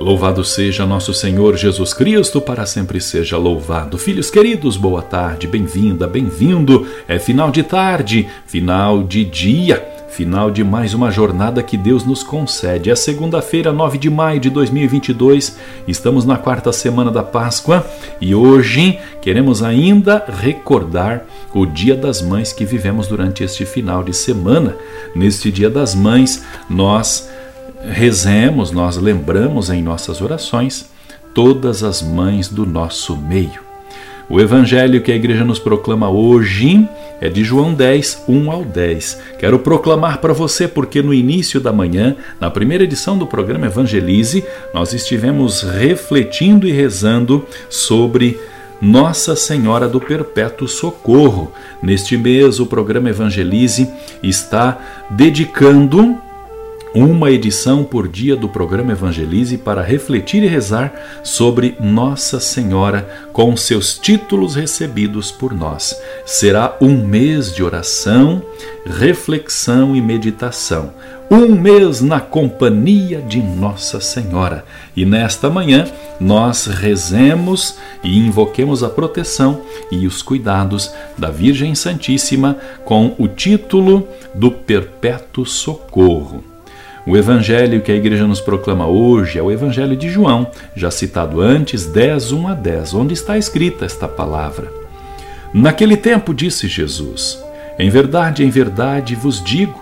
Louvado seja nosso Senhor Jesus Cristo, para sempre seja louvado. Filhos queridos, boa tarde, bem-vinda, bem-vindo. É final de tarde, final de dia final de mais uma jornada que Deus nos concede. É segunda-feira, 9 de maio de 2022, estamos na quarta semana da Páscoa e hoje queremos ainda recordar o Dia das Mães que vivemos durante este final de semana. Neste Dia das Mães, nós rezemos, nós lembramos em nossas orações todas as mães do nosso meio. O evangelho que a igreja nos proclama hoje é de João 10, 1 ao 10. Quero proclamar para você porque no início da manhã, na primeira edição do programa Evangelize, nós estivemos refletindo e rezando sobre nossa Senhora do Perpétuo Socorro. Neste mês, o programa Evangelize está dedicando uma edição por dia do programa Evangelize para refletir e rezar sobre Nossa Senhora com seus títulos recebidos por nós. Será um mês de oração, reflexão e meditação. Um mês na companhia de Nossa Senhora. E nesta manhã nós rezemos e invoquemos a proteção e os cuidados da Virgem Santíssima com o título do Perpétuo Socorro. O evangelho que a igreja nos proclama hoje é o evangelho de João, já citado antes, 10, 1 a 10, onde está escrita esta palavra. Naquele tempo disse Jesus: Em verdade, em verdade vos digo: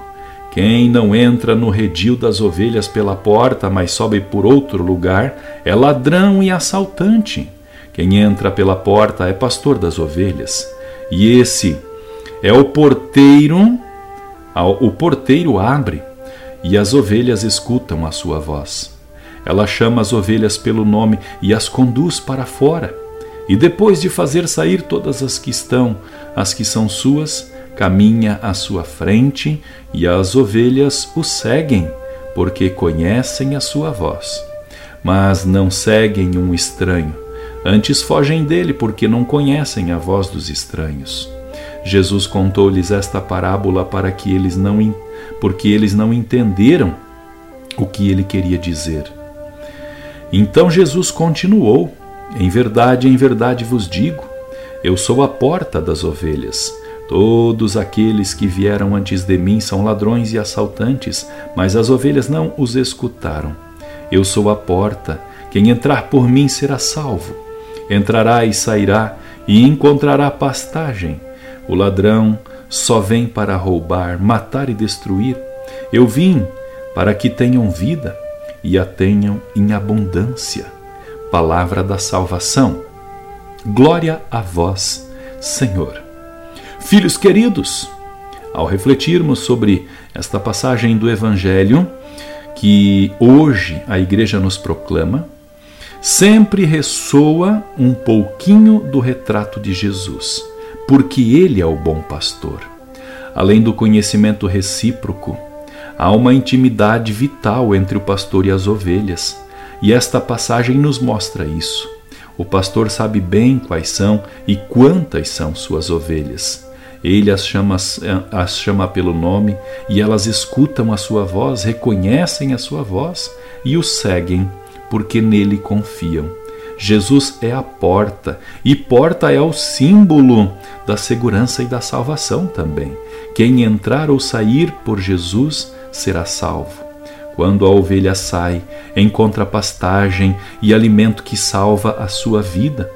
quem não entra no redil das ovelhas pela porta, mas sobe por outro lugar, é ladrão e assaltante. Quem entra pela porta é pastor das ovelhas. E esse é o porteiro, o porteiro abre e as ovelhas escutam a sua voz. Ela chama as ovelhas pelo nome e as conduz para fora. E depois de fazer sair todas as que estão, as que são suas, caminha à sua frente e as ovelhas o seguem, porque conhecem a sua voz. Mas não seguem um estranho, antes fogem dele, porque não conhecem a voz dos estranhos. Jesus contou-lhes esta parábola para que eles não porque eles não entenderam o que ele queria dizer. Então Jesus continuou: Em verdade, em verdade vos digo, eu sou a porta das ovelhas. Todos aqueles que vieram antes de mim são ladrões e assaltantes, mas as ovelhas não os escutaram. Eu sou a porta. Quem entrar por mim será salvo. Entrará e sairá e encontrará pastagem. O ladrão só vem para roubar, matar e destruir. Eu vim para que tenham vida e a tenham em abundância. Palavra da salvação. Glória a vós, Senhor. Filhos queridos, ao refletirmos sobre esta passagem do Evangelho que hoje a Igreja nos proclama, sempre ressoa um pouquinho do retrato de Jesus porque Ele é o bom pastor. Além do conhecimento recíproco, há uma intimidade vital entre o pastor e as ovelhas, e esta passagem nos mostra isso. O pastor sabe bem quais são e quantas são suas ovelhas. Ele as chama, as chama pelo nome e elas escutam a sua voz, reconhecem a sua voz e o seguem, porque nele confiam. Jesus é a porta, e porta é o símbolo da segurança e da salvação também. Quem entrar ou sair por Jesus será salvo. Quando a ovelha sai, encontra pastagem e alimento que salva a sua vida.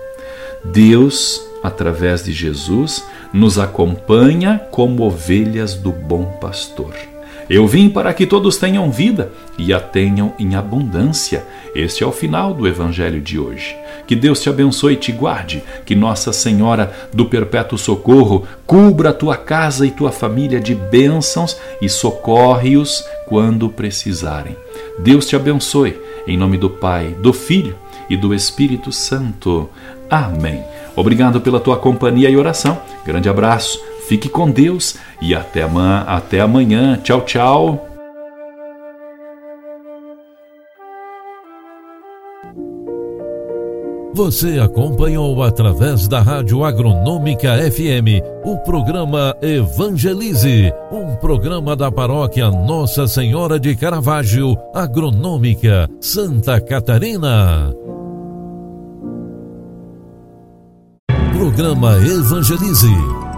Deus, através de Jesus, nos acompanha como ovelhas do bom pastor. Eu vim para que todos tenham vida e a tenham em abundância. Este é o final do Evangelho de hoje. Que Deus te abençoe e te guarde. Que Nossa Senhora do Perpétuo Socorro cubra tua casa e tua família de bênçãos e socorre-os quando precisarem. Deus te abençoe. Em nome do Pai, do Filho e do Espírito Santo. Amém. Obrigado pela tua companhia e oração. Grande abraço. Fique com Deus e até amanhã. Até amanhã. Tchau, tchau. Você acompanhou através da Rádio Agronômica FM o programa Evangelize, um programa da paróquia Nossa Senhora de Caravaggio, Agronômica, Santa Catarina. Programa Evangelize.